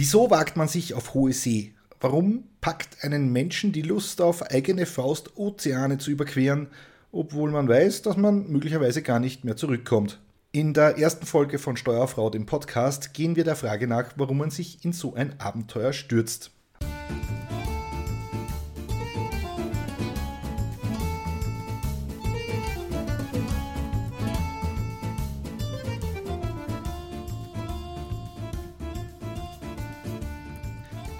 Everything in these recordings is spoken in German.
Wieso wagt man sich auf hohe See? Warum packt einen Menschen die Lust auf eigene Faust Ozeane zu überqueren, obwohl man weiß, dass man möglicherweise gar nicht mehr zurückkommt? In der ersten Folge von Steuerfrau, dem Podcast, gehen wir der Frage nach, warum man sich in so ein Abenteuer stürzt.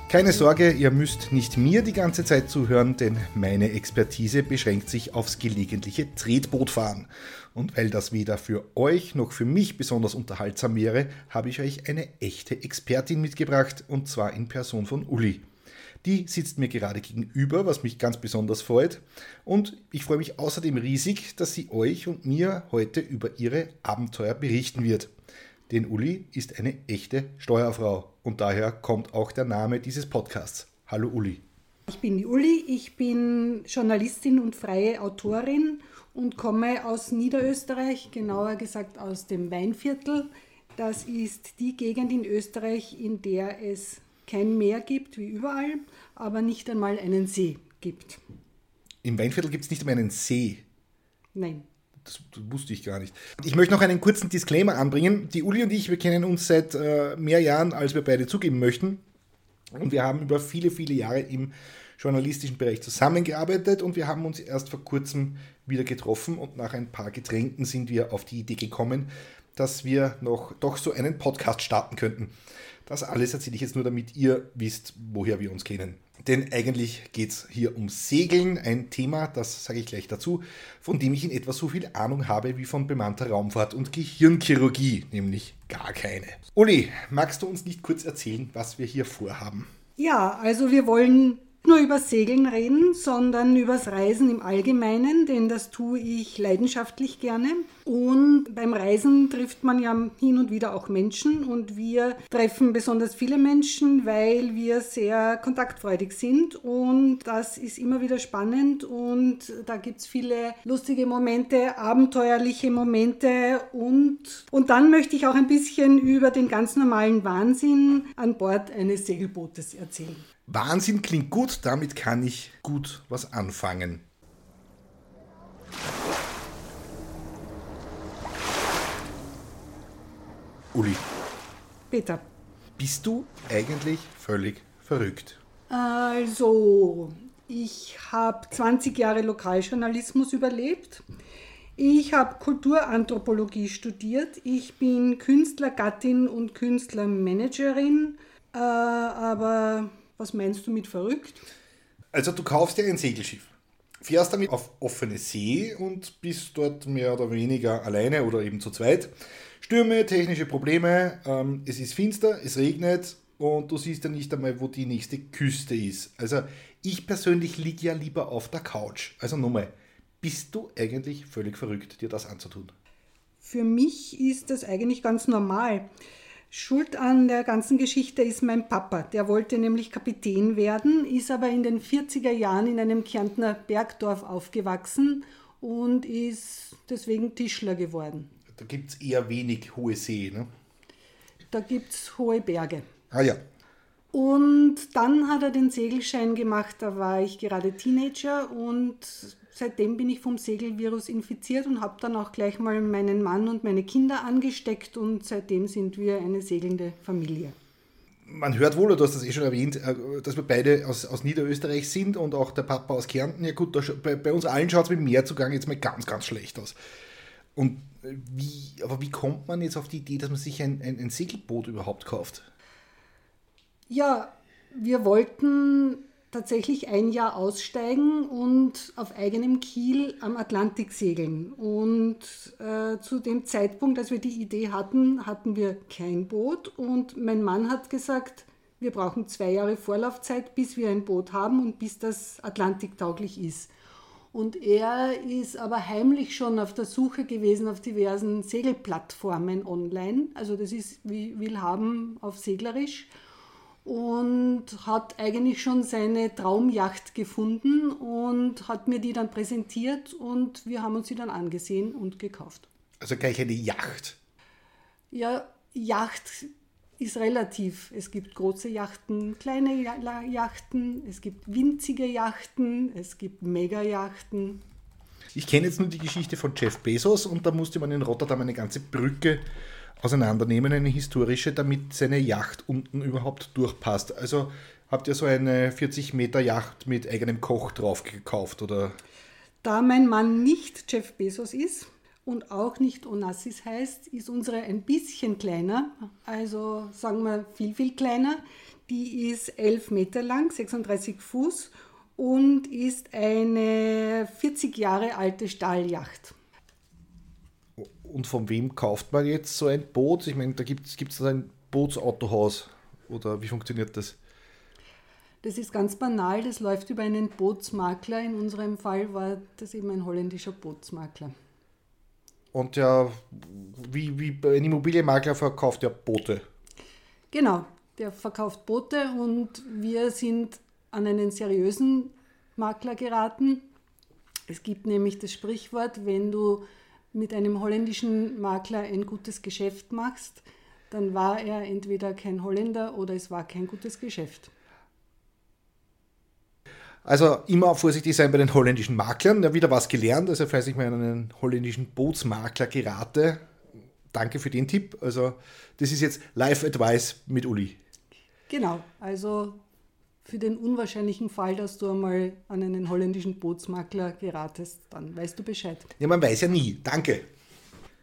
Keine Sorge, ihr müsst nicht mir die ganze Zeit zuhören, denn meine Expertise beschränkt sich aufs gelegentliche Tretbootfahren. Und weil das weder für euch noch für mich besonders unterhaltsam wäre, habe ich euch eine echte Expertin mitgebracht, und zwar in Person von Uli. Die sitzt mir gerade gegenüber, was mich ganz besonders freut. Und ich freue mich außerdem riesig, dass sie euch und mir heute über ihre Abenteuer berichten wird. Denn Uli ist eine echte Steuerfrau und daher kommt auch der Name dieses Podcasts. Hallo Uli. Ich bin die Uli, ich bin Journalistin und freie Autorin und komme aus Niederösterreich, genauer gesagt aus dem Weinviertel. Das ist die Gegend in Österreich, in der es kein Meer gibt, wie überall, aber nicht einmal einen See gibt. Im Weinviertel gibt es nicht einmal einen See. Nein. Das, wusste ich gar nicht. Ich möchte noch einen kurzen Disclaimer anbringen. Die Uli und ich, wir kennen uns seit äh, mehr Jahren, als wir beide zugeben möchten. Und wir haben über viele, viele Jahre im journalistischen Bereich zusammengearbeitet und wir haben uns erst vor kurzem wieder getroffen und nach ein paar Getränken sind wir auf die Idee gekommen, dass wir noch doch so einen Podcast starten könnten. Das alles erzähle ich jetzt nur, damit ihr wisst, woher wir uns kennen. Denn eigentlich geht es hier um Segeln, ein Thema, das sage ich gleich dazu, von dem ich in etwa so viel Ahnung habe wie von bemannter Raumfahrt und Gehirnchirurgie, nämlich gar keine. Uli, magst du uns nicht kurz erzählen, was wir hier vorhaben? Ja, also wir wollen nur über Segeln reden, sondern übers Reisen im Allgemeinen, denn das tue ich leidenschaftlich gerne. Und beim Reisen trifft man ja hin und wieder auch Menschen und wir treffen besonders viele Menschen, weil wir sehr kontaktfreudig sind und das ist immer wieder spannend und da gibt es viele lustige Momente, abenteuerliche Momente und, und dann möchte ich auch ein bisschen über den ganz normalen Wahnsinn an Bord eines Segelbootes erzählen. Wahnsinn klingt gut, damit kann ich gut was anfangen. Uli. Peter. Bist du eigentlich völlig verrückt? Also, ich habe 20 Jahre Lokaljournalismus überlebt. Ich habe Kulturanthropologie studiert. Ich bin Künstlergattin und Künstlermanagerin. Äh, aber was meinst du mit verrückt? Also du kaufst dir ein Segelschiff, fährst damit auf offene See und bist dort mehr oder weniger alleine oder eben zu zweit. Stürme, technische Probleme, ähm, es ist finster, es regnet und du siehst ja nicht einmal, wo die nächste Küste ist. Also ich persönlich liege ja lieber auf der Couch. Also nochmal, bist du eigentlich völlig verrückt, dir das anzutun? Für mich ist das eigentlich ganz normal. Schuld an der ganzen Geschichte ist mein Papa. Der wollte nämlich Kapitän werden, ist aber in den 40er Jahren in einem Kärntner Bergdorf aufgewachsen und ist deswegen Tischler geworden. Da gibt es eher wenig hohe See, ne? Da gibt es hohe Berge. Ah ja. Und dann hat er den Segelschein gemacht, da war ich gerade Teenager und seitdem bin ich vom Segelvirus infiziert und habe dann auch gleich mal meinen Mann und meine Kinder angesteckt und seitdem sind wir eine segelnde Familie. Man hört wohl, du hast das eh schon erwähnt, äh, dass wir beide aus, aus Niederösterreich sind und auch der Papa aus Kärnten. Ja gut, da, bei, bei, uns allen schaut es mit dem Meerzugang jetzt mal ganz, ganz schlecht aus. Und wie, aber wie kommt man jetzt auf die Idee, dass man sich ein, ein, ein Segelboot überhaupt kauft? Ja, wir wollten tatsächlich ein Jahr aussteigen und auf eigenem Kiel am Atlantik segeln. Und äh, zu dem Zeitpunkt, als wir die Idee hatten, hatten wir kein Boot. Und mein Mann hat gesagt, wir brauchen zwei Jahre Vorlaufzeit, bis wir ein Boot haben und bis das Atlantik tauglich ist. Und er ist aber heimlich schon auf der Suche gewesen auf diversen Segelplattformen online. Also das ist wie Willhaben auf Seglerisch und hat eigentlich schon seine Traumjacht gefunden und hat mir die dann präsentiert und wir haben uns sie dann angesehen und gekauft. Also gleich eine Yacht? Ja, Yacht ist relativ. Es gibt große Yachten, kleine Yachten, es gibt winzige Yachten, es gibt Mega-Yachten. Ich kenne jetzt nur die Geschichte von Jeff Bezos und da musste man in Rotterdam eine ganze Brücke auseinandernehmen, eine historische, damit seine Yacht unten überhaupt durchpasst. Also habt ihr so eine 40 Meter Yacht mit eigenem Koch drauf gekauft oder? Da mein Mann nicht Jeff Bezos ist, und auch nicht Onassis heißt, ist unsere ein bisschen kleiner, also sagen wir viel, viel kleiner. Die ist 11 Meter lang, 36 Fuß und ist eine 40 Jahre alte Stahljacht. Und von wem kauft man jetzt so ein Boot? Ich meine, da gibt es ein Bootsautohaus oder wie funktioniert das? Das ist ganz banal, das läuft über einen Bootsmakler. In unserem Fall war das eben ein holländischer Bootsmakler. Und ja, wie, wie ein Immobilienmakler verkauft ja Boote. Genau, der verkauft Boote und wir sind an einen seriösen Makler geraten. Es gibt nämlich das Sprichwort, wenn du mit einem holländischen Makler ein gutes Geschäft machst, dann war er entweder kein Holländer oder es war kein gutes Geschäft. Also immer vorsichtig sein bei den holländischen Maklern. Ja, wieder was gelernt. Also falls ich mal an einen holländischen Bootsmakler gerate, danke für den Tipp. Also das ist jetzt Live-Advice mit Uli. Genau, also für den unwahrscheinlichen Fall, dass du einmal an einen holländischen Bootsmakler geratest, dann weißt du Bescheid. Ja, man weiß ja nie. Danke.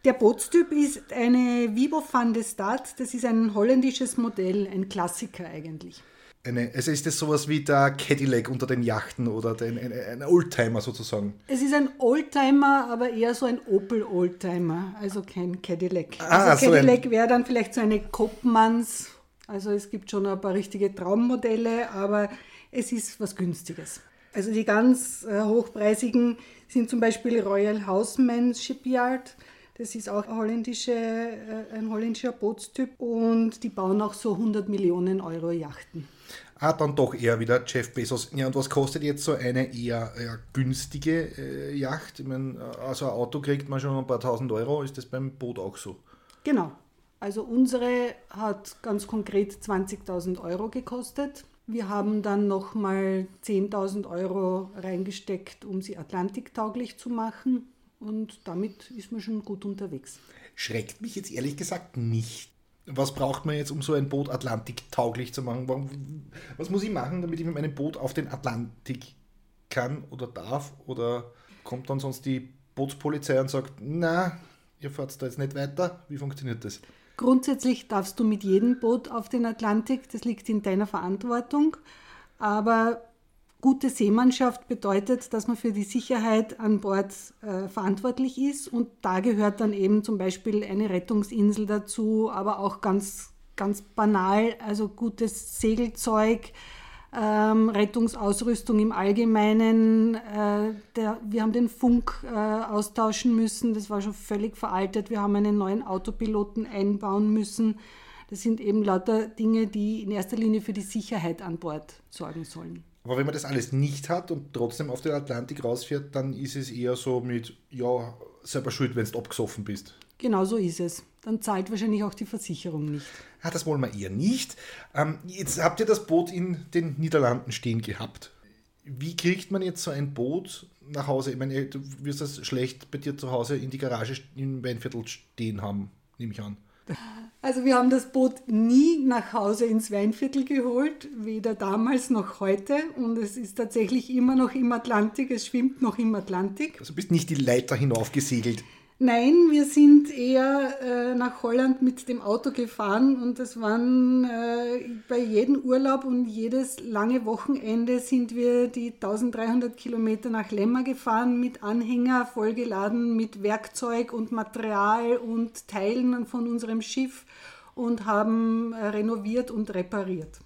Der Bootstyp ist eine Vibo van de Stad. Das ist ein holländisches Modell, ein Klassiker eigentlich. Eine, also ist das sowas wie der Cadillac unter den Yachten oder den, ein, ein Oldtimer sozusagen? Es ist ein Oldtimer, aber eher so ein Opel Oldtimer, also kein Cadillac. Ah, also Cadillac so wäre dann vielleicht so eine Koppmanns, also es gibt schon ein paar richtige Traummodelle, aber es ist was Günstiges. Also die ganz äh, hochpreisigen sind zum Beispiel Royal Houseman Shipyard. Das ist auch ein, holländische, äh, ein holländischer Bootstyp und die bauen auch so 100 Millionen Euro Yachten. Ah, dann doch eher wieder Jeff Bezos. Ja, und was kostet jetzt so eine eher, eher günstige äh, Yacht? Ich meine, also ein Auto kriegt man schon ein paar tausend Euro. Ist das beim Boot auch so? Genau. Also unsere hat ganz konkret 20.000 Euro gekostet. Wir haben dann nochmal 10.000 Euro reingesteckt, um sie atlantiktauglich zu machen. Und damit ist man schon gut unterwegs. Schreckt mich jetzt ehrlich gesagt nicht was braucht man jetzt, um so ein Boot Atlantik tauglich zu machen? Was muss ich machen, damit ich mit meinem Boot auf den Atlantik kann oder darf? Oder kommt dann sonst die Bootspolizei und sagt, na, ihr fahrt da jetzt nicht weiter? Wie funktioniert das? Grundsätzlich darfst du mit jedem Boot auf den Atlantik, das liegt in deiner Verantwortung. Aber Gute Seemannschaft bedeutet, dass man für die Sicherheit an Bord äh, verantwortlich ist und da gehört dann eben zum Beispiel eine Rettungsinsel dazu, aber auch ganz, ganz banal, also gutes Segelzeug, ähm, Rettungsausrüstung im Allgemeinen. Äh, der, wir haben den Funk äh, austauschen müssen, das war schon völlig veraltet. Wir haben einen neuen Autopiloten einbauen müssen. Das sind eben lauter Dinge, die in erster Linie für die Sicherheit an Bord sorgen sollen. Aber wenn man das alles nicht hat und trotzdem auf den Atlantik rausfährt, dann ist es eher so mit, ja, selber schuld, wenn du abgesoffen bist. Genau so ist es. Dann zahlt wahrscheinlich auch die Versicherung nicht. Ah, das wollen wir eher nicht. Ähm, jetzt habt ihr das Boot in den Niederlanden stehen gehabt. Wie kriegt man jetzt so ein Boot nach Hause? Ich meine, du wirst das schlecht bei dir zu Hause in die Garage im Weinviertel stehen haben, nehme ich an. Also wir haben das Boot nie nach Hause ins Weinviertel geholt, weder damals noch heute. Und es ist tatsächlich immer noch im Atlantik, es schwimmt noch im Atlantik. Also bist nicht die Leiter hinaufgesegelt. Nein, wir sind eher äh, nach Holland mit dem Auto gefahren und das waren äh, bei jedem Urlaub und jedes lange Wochenende sind wir die 1300 Kilometer nach Lemmer gefahren mit Anhänger vollgeladen mit Werkzeug und Material und Teilen von unserem Schiff und haben äh, renoviert und repariert.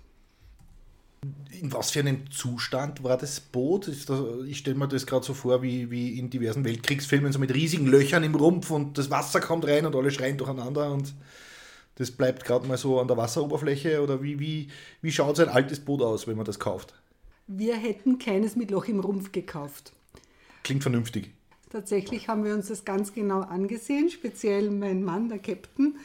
In was für einem Zustand war das Boot? Ich stelle mir das gerade so vor, wie, wie in diversen Weltkriegsfilmen, so mit riesigen Löchern im Rumpf und das Wasser kommt rein und alle schreien durcheinander und das bleibt gerade mal so an der Wasseroberfläche. Oder wie, wie, wie schaut so ein altes Boot aus, wenn man das kauft? Wir hätten keines mit Loch im Rumpf gekauft. Klingt vernünftig. Tatsächlich haben wir uns das ganz genau angesehen, speziell mein Mann, der Captain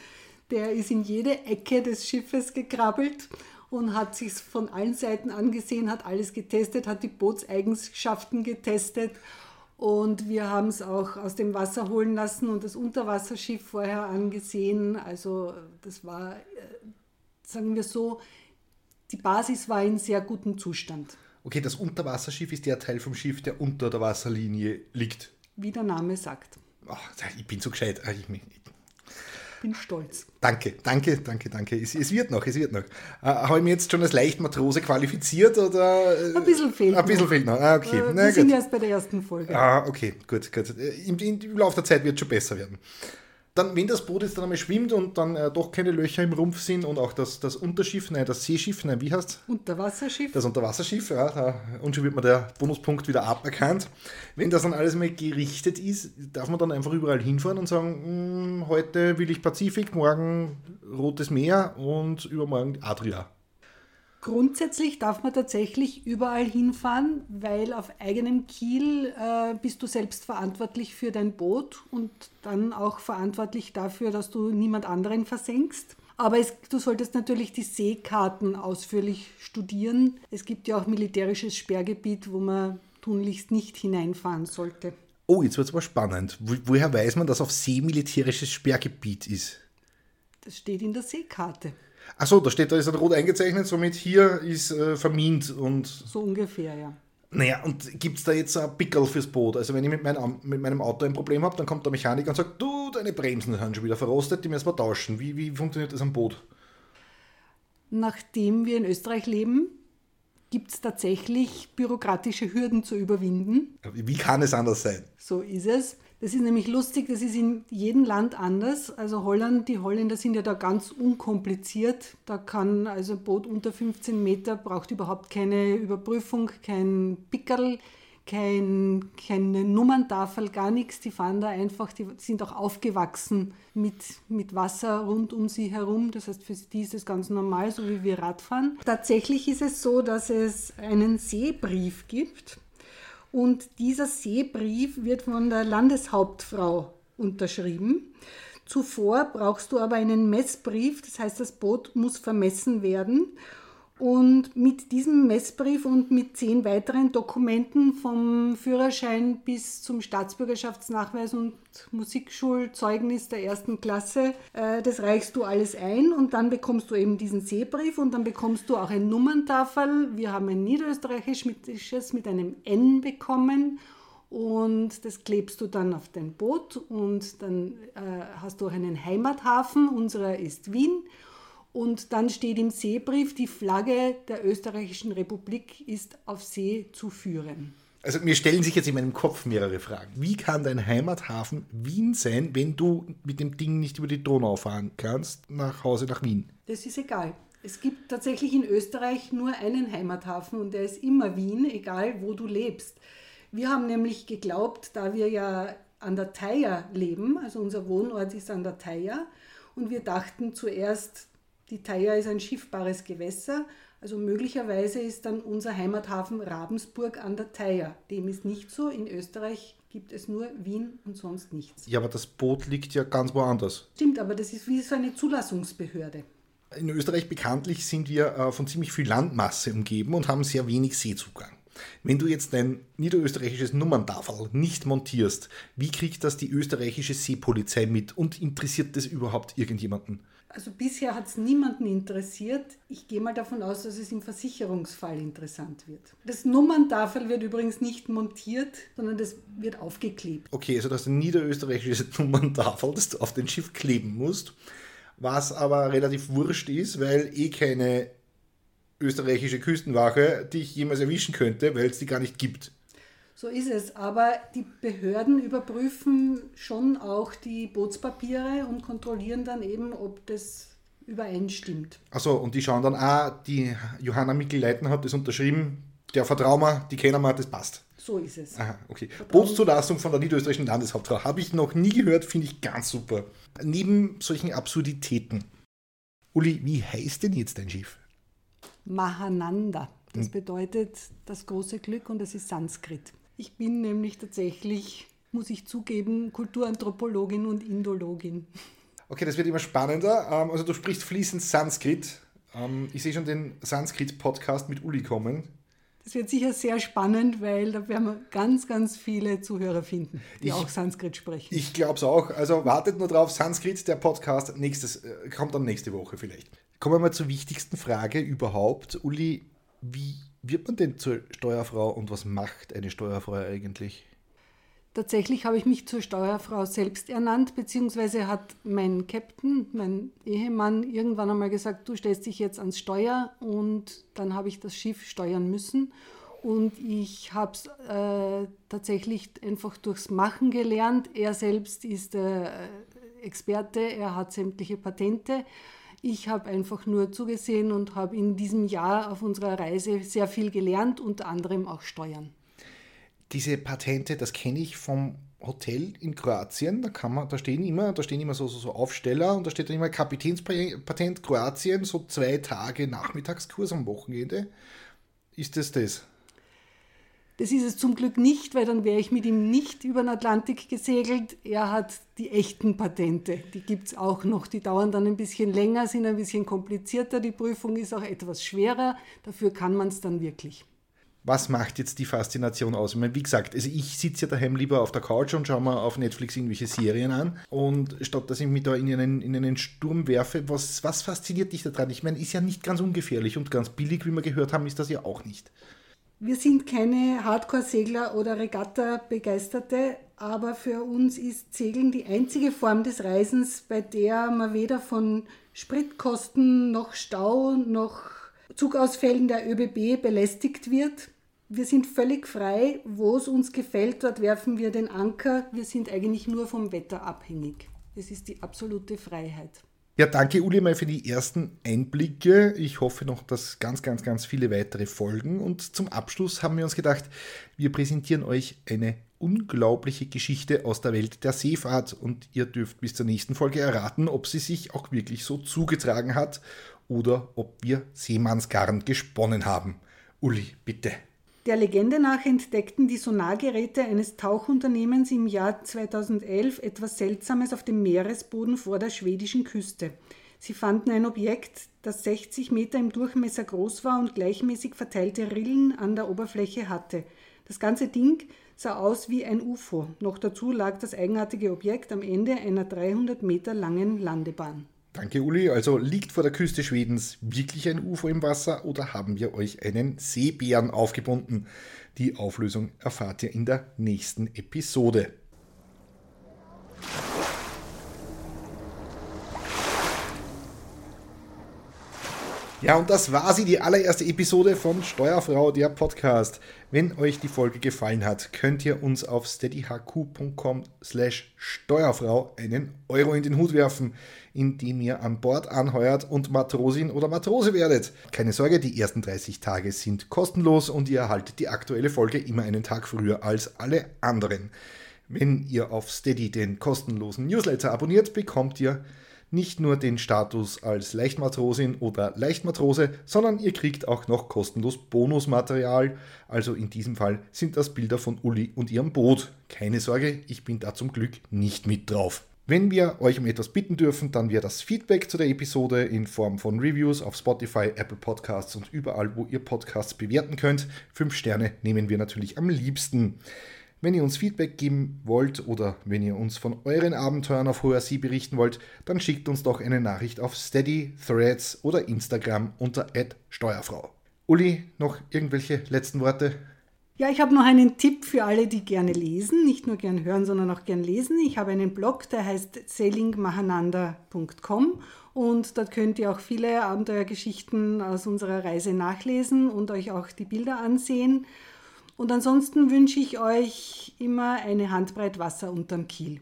Der ist in jede Ecke des Schiffes gekrabbelt und hat sich von allen Seiten angesehen, hat alles getestet, hat die Bootseigenschaften getestet und wir haben es auch aus dem Wasser holen lassen und das Unterwasserschiff vorher angesehen. Also das war, äh, sagen wir so, die Basis war in sehr gutem Zustand. Okay, das Unterwasserschiff ist der Teil vom Schiff, der unter der Wasserlinie liegt. Wie der Name sagt. Ach, ich bin so gescheit. Ich, ich, bin stolz. Danke, danke, danke, danke. Es, es wird noch, es wird noch. Äh, Habe ich mich jetzt schon als Leichtmatrose qualifiziert oder? Äh, ein bisschen fehlt noch. Ein bisschen fehlt noch. Ah, okay. Äh, wir sind erst bei der ersten Folge. Ah, okay, gut, gut. Äh, Im, Im Laufe der Zeit wird es schon besser werden dann, wenn das Boot jetzt dann einmal schwimmt und dann äh, doch keine Löcher im Rumpf sind und auch das, das Unterschiff, nein, das Seeschiff, nein, wie heißt es? Unterwasserschiff. Das Unterwasserschiff, ja, da, und schon wird mir der Bonuspunkt wieder aberkannt. Wenn das dann alles mal gerichtet ist, darf man dann einfach überall hinfahren und sagen, hm, heute will ich Pazifik, morgen Rotes Meer und übermorgen Adria. Grundsätzlich darf man tatsächlich überall hinfahren, weil auf eigenem Kiel äh, bist du selbst verantwortlich für dein Boot und dann auch verantwortlich dafür, dass du niemand anderen versenkst. Aber es, du solltest natürlich die Seekarten ausführlich studieren. Es gibt ja auch militärisches Sperrgebiet, wo man tunlichst nicht hineinfahren sollte. Oh, jetzt wird es aber spannend. Wo, woher weiß man, dass auf See militärisches Sperrgebiet ist? Das steht in der Seekarte. Achso, da steht, da ist ein rot eingezeichnet, somit hier ist äh, vermint und. So ungefähr, ja. Naja, und gibt es da jetzt ein Pickel fürs Boot? Also wenn ich mit, mein, mit meinem Auto ein Problem habe, dann kommt der Mechaniker und sagt, du, deine Bremsen sind schon wieder verrostet, die müssen wir tauschen. Wie, wie funktioniert das am Boot? Nachdem wir in Österreich leben, gibt es tatsächlich bürokratische Hürden zu überwinden. Wie kann es anders sein? So ist es. Das ist nämlich lustig, das ist in jedem Land anders. Also Holland, die Holländer sind ja da ganz unkompliziert. Da kann also ein Boot unter 15 Meter braucht überhaupt keine Überprüfung, kein Pickerl, kein, keine Nummerntafel, gar nichts. Die fahren da einfach, die sind auch aufgewachsen mit, mit Wasser rund um sie herum. Das heißt, für die ist es ganz normal, so wie wir Radfahren. Tatsächlich ist es so, dass es einen Seebrief gibt und dieser Seebrief wird von der Landeshauptfrau unterschrieben. Zuvor brauchst du aber einen Messbrief, das heißt, das Boot muss vermessen werden. Und mit diesem Messbrief und mit zehn weiteren Dokumenten vom Führerschein bis zum Staatsbürgerschaftsnachweis und Musikschulzeugnis der ersten Klasse, äh, das reichst du alles ein und dann bekommst du eben diesen Seebrief und dann bekommst du auch ein Nummerntafel. Wir haben ein niederösterreichisches mit einem N bekommen und das klebst du dann auf dein Boot und dann äh, hast du auch einen Heimathafen. Unserer ist Wien und dann steht im Seebrief, die Flagge der österreichischen Republik ist auf See zu führen. Also mir stellen sich jetzt in meinem Kopf mehrere Fragen. Wie kann dein Heimathafen Wien sein, wenn du mit dem Ding nicht über die Donau fahren kannst, nach Hause nach Wien? Das ist egal. Es gibt tatsächlich in Österreich nur einen Heimathafen und der ist immer Wien, egal wo du lebst. Wir haben nämlich geglaubt, da wir ja an der Theier leben, also unser Wohnort ist an der Theier, und wir dachten zuerst, die Thaya ist ein schiffbares Gewässer, also möglicherweise ist dann unser Heimathafen Ravensburg an der Thaya. Dem ist nicht so. In Österreich gibt es nur Wien und sonst nichts. Ja, aber das Boot liegt ja ganz woanders. Stimmt, aber das ist wie so eine Zulassungsbehörde. In Österreich bekanntlich sind wir äh, von ziemlich viel Landmasse umgeben und haben sehr wenig Seezugang. Wenn du jetzt dein niederösterreichisches Nummerntafel nicht montierst, wie kriegt das die österreichische Seepolizei mit und interessiert das überhaupt irgendjemanden? Also bisher hat es niemanden interessiert. Ich gehe mal davon aus, dass es im Versicherungsfall interessant wird. Das Nummerntafel wird übrigens nicht montiert, sondern das wird aufgeklebt. Okay, also das ist ein niederösterreichisches Nummerntafel, das du auf den Schiff kleben musst, was aber relativ wurscht ist, weil eh keine österreichische Küstenwache dich jemals erwischen könnte, weil es die gar nicht gibt. So ist es. Aber die Behörden überprüfen schon auch die Bootspapiere und kontrollieren dann eben, ob das übereinstimmt. Achso, und die schauen dann, ah, die Johanna Mikl-Leiten hat das unterschrieben, der vertrauen wir, die kennen wir, das passt. So ist es. Aha, okay. Bootszulassung von der niederösterreichischen Landeshauptfrau habe ich noch nie gehört, finde ich ganz super. Neben solchen Absurditäten. Uli, wie heißt denn jetzt dein Schiff? Mahananda. Das hm. bedeutet das große Glück und es ist Sanskrit. Ich bin nämlich tatsächlich, muss ich zugeben, Kulturanthropologin und Indologin. Okay, das wird immer spannender. Ähm, also du sprichst fließend Sanskrit. Ähm, ich sehe schon den Sanskrit-Podcast mit Uli kommen. Das wird sicher sehr spannend, weil da werden wir ganz, ganz viele Zuhörer finden, die ich, auch Sanskrit sprechen. Ich glaube es auch. Also wartet nur drauf. Sanskrit, der Podcast, nächstes, äh, kommt dann nächste Woche vielleicht. Kommen wir mal zur wichtigsten Frage überhaupt. Uli, wie wird man denn zur Steuerfrau und was macht eine Steuerfrau eigentlich? Tatsächlich habe ich mich zur Steuerfrau selbst ernannt, beziehungsweise hat mein Captain, mein Ehemann, irgendwann einmal gesagt, du stellst dich jetzt ans Steuer und dann habe ich das Schiff steuern müssen. Und ich habe es äh, tatsächlich einfach durchs Machen gelernt. Er selbst ist äh, Experte, er hat sämtliche Patente. Ich habe einfach nur zugesehen und habe in diesem Jahr auf unserer Reise sehr viel gelernt, unter anderem auch Steuern diese Patente, das kenne ich vom Hotel in Kroatien, da kann man, da stehen immer, da stehen immer so, so, so Aufsteller und da steht dann immer Kapitänspatent Kroatien, so zwei Tage Nachmittagskurs am Wochenende. Ist das das? Das ist es zum Glück nicht, weil dann wäre ich mit ihm nicht über den Atlantik gesegelt. Er hat die echten Patente, die gibt es auch noch. Die dauern dann ein bisschen länger, sind ein bisschen komplizierter. Die Prüfung ist auch etwas schwerer. Dafür kann man es dann wirklich was macht jetzt die Faszination aus? Ich meine, wie gesagt, also ich sitze ja daheim lieber auf der Couch und schaue mir auf Netflix irgendwelche Serien an. Und statt dass ich mich da in einen, in einen Sturm werfe, was, was fasziniert dich daran? Ich meine, ist ja nicht ganz ungefährlich und ganz billig, wie wir gehört haben, ist das ja auch nicht. Wir sind keine Hardcore-Segler oder Regatta-Begeisterte, aber für uns ist Segeln die einzige Form des Reisens, bei der man weder von Spritkosten noch Stau noch Zugausfällen der ÖBB belästigt wird. Wir sind völlig frei, wo es uns gefällt, dort werfen wir den Anker. Wir sind eigentlich nur vom Wetter abhängig. Es ist die absolute Freiheit. Ja, danke Uli mal für die ersten Einblicke. Ich hoffe noch, dass ganz, ganz, ganz viele weitere folgen. Und zum Abschluss haben wir uns gedacht, wir präsentieren euch eine unglaubliche Geschichte aus der Welt der Seefahrt und ihr dürft bis zur nächsten Folge erraten, ob sie sich auch wirklich so zugetragen hat oder ob wir Seemannsgarn gesponnen haben. Uli, bitte. Der Legende nach entdeckten die Sonargeräte eines Tauchunternehmens im Jahr 2011 etwas Seltsames auf dem Meeresboden vor der schwedischen Küste. Sie fanden ein Objekt, das 60 Meter im Durchmesser groß war und gleichmäßig verteilte Rillen an der Oberfläche hatte. Das ganze Ding sah aus wie ein UFO. Noch dazu lag das eigenartige Objekt am Ende einer 300 Meter langen Landebahn. Danke, Uli. Also liegt vor der Küste Schwedens wirklich ein UFO im Wasser oder haben wir euch einen Seebären aufgebunden? Die Auflösung erfahrt ihr in der nächsten Episode. Ja, und das war sie, die allererste Episode von Steuerfrau, der Podcast. Wenn euch die Folge gefallen hat, könnt ihr uns auf steadyhq.com slash Steuerfrau einen Euro in den Hut werfen, indem ihr an Bord anheuert und Matrosin oder Matrose werdet. Keine Sorge, die ersten 30 Tage sind kostenlos und ihr erhaltet die aktuelle Folge immer einen Tag früher als alle anderen. Wenn ihr auf Steady den kostenlosen Newsletter abonniert, bekommt ihr nicht nur den Status als Leichtmatrosin oder Leichtmatrose, sondern ihr kriegt auch noch kostenlos Bonusmaterial. Also in diesem Fall sind das Bilder von Uli und ihrem Boot. Keine Sorge, ich bin da zum Glück nicht mit drauf. Wenn wir euch um etwas bitten dürfen, dann wäre das Feedback zu der Episode in Form von Reviews auf Spotify, Apple Podcasts und überall, wo ihr Podcasts bewerten könnt. Fünf Sterne nehmen wir natürlich am liebsten. Wenn ihr uns Feedback geben wollt oder wenn ihr uns von euren Abenteuern auf hoher See berichten wollt, dann schickt uns doch eine Nachricht auf Steady, Threads oder Instagram unter @steuerfrau. Uli, noch irgendwelche letzten Worte? Ja, ich habe noch einen Tipp für alle, die gerne lesen, nicht nur gern hören, sondern auch gern lesen. Ich habe einen Blog, der heißt sailingmahananda.com und dort könnt ihr auch viele Abenteuergeschichten aus unserer Reise nachlesen und euch auch die Bilder ansehen. Und ansonsten wünsche ich euch immer eine Handbreit Wasser unterm Kiel.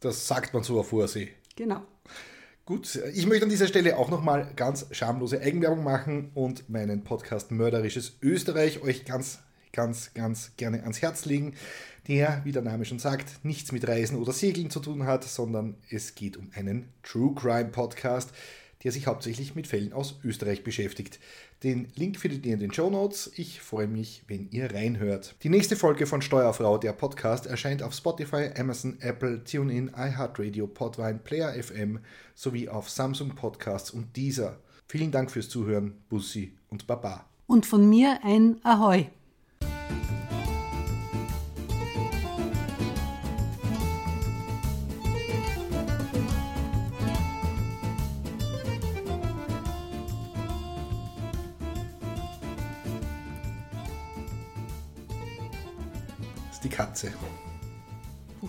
Das sagt man so auf Vorsee. Genau. Gut, ich möchte an dieser Stelle auch nochmal ganz schamlose Eigenwerbung machen und meinen Podcast Mörderisches Österreich euch ganz, ganz, ganz gerne ans Herz legen, der, wie der Name schon sagt, nichts mit Reisen oder Segeln zu tun hat, sondern es geht um einen True Crime Podcast der sich hauptsächlich mit Fällen aus Österreich beschäftigt. Den Link findet ihr in den Show Notes. Ich freue mich, wenn ihr reinhört. Die nächste Folge von Steuerfrau, der Podcast, erscheint auf Spotify, Amazon, Apple, TuneIn, iHeartRadio, Podvine, Player FM sowie auf Samsung Podcasts und dieser. Vielen Dank fürs Zuhören, Bussi und Baba. Und von mir ein Ahoi.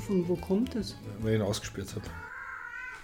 Von wo kommt es? weil ich ihn ausgespürt habe.